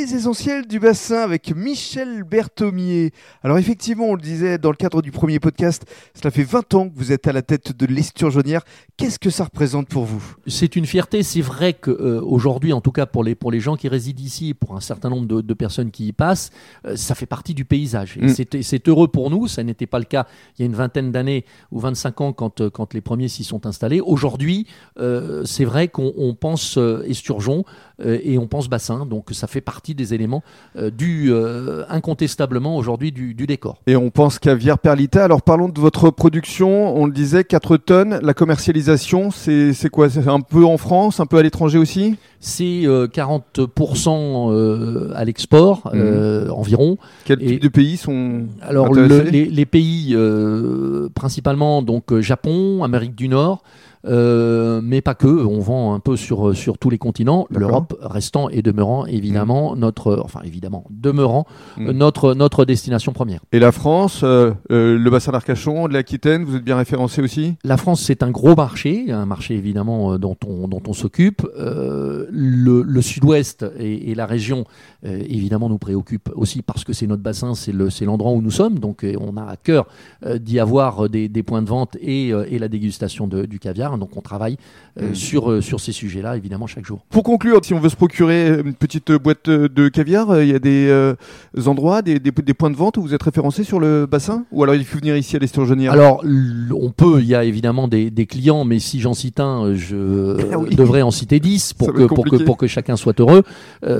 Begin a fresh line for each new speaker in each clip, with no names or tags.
Les essentiels du bassin avec Michel Berthomier. Alors effectivement, on le disait dans le cadre du premier podcast, cela fait 20 ans que vous êtes à la tête de l'esturgeonnière. Qu'est-ce que ça représente pour vous?
C'est une fierté. C'est vrai qu'aujourd'hui, en tout cas pour les, pour les gens qui résident ici, pour un certain nombre de, personnes qui y passent, euh, ça fait partie du paysage. Mm. c'est heureux pour nous. Ça n'était pas le cas il y a une vingtaine d'années ou 25 ans quand, euh, quand les premiers s'y sont installés. Aujourd'hui, euh, c'est vrai qu'on pense esturgeon et on pense bassin. Donc ça fait partie des éléments du incontestablement aujourd'hui du, du, décor.
Et on pense caviar perlita. Alors parlons de votre production. On le disait, 4 tonnes. La commercialisation, c'est quoi? C'est un peu en France, un peu à l'étranger aussi?
C'est 40% euh, à l'export mmh. euh, environ.
Quels types de pays sont
Alors les, pays euh, principalement donc Japon, Amérique du Nord, euh, mais pas que. On vend un peu sur, sur tous les continents. L'Europe restant et demeurant évidemment mm. notre, enfin évidemment demeurant mm. notre notre destination première.
Et la France, euh, euh, le bassin d'Arcachon, de l'Aquitaine, vous êtes bien référencé aussi?
La France, c'est un gros marché, un marché évidemment dont on dont on s'occupe. le, le Sud-Ouest et, et, la région évidemment nous préoccupe aussi parce que c'est notre bassin, c'est le c'est l'endroit où nous sommes. Donc on a à cœur d'y avoir des, des, points de vente et, et la dégustation de, du caviar. Donc on travaille euh, mm. sur, euh, sur ces sujets-là, évidemment, chaque jour.
Pour conclure, si on veut se procurer une petite boîte de caviar, euh, il y a des endroits, des, des, points de vente où vous êtes référencé sur le bassin? Ou alors il faut venir ici à l'Esturgeonnière?
Alors, on peut, il y a évidemment des, des clients, mais si j'en cite un, je ah devrais en citer 10 pour que, pour, que, pour que chacun soit heureux.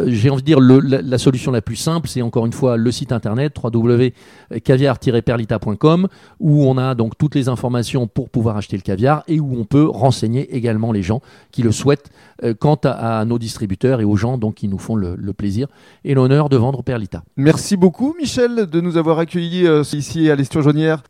J'ai envie de dire, le, la, solution la plus simple, c'est encore une fois le site internet www.caviar-perlita.com où on a donc toutes les informations pour pouvoir acheter le caviar et où on peut renseigner également les gens qui le souhaitent euh, quant à, nos distributeurs et aux gens donc, qui nous font le, plaisir et l'honneur de vendre Perlita.
Merci beaucoup Michel de nous avoir accueillis euh, ici à l'Esturgeonnière.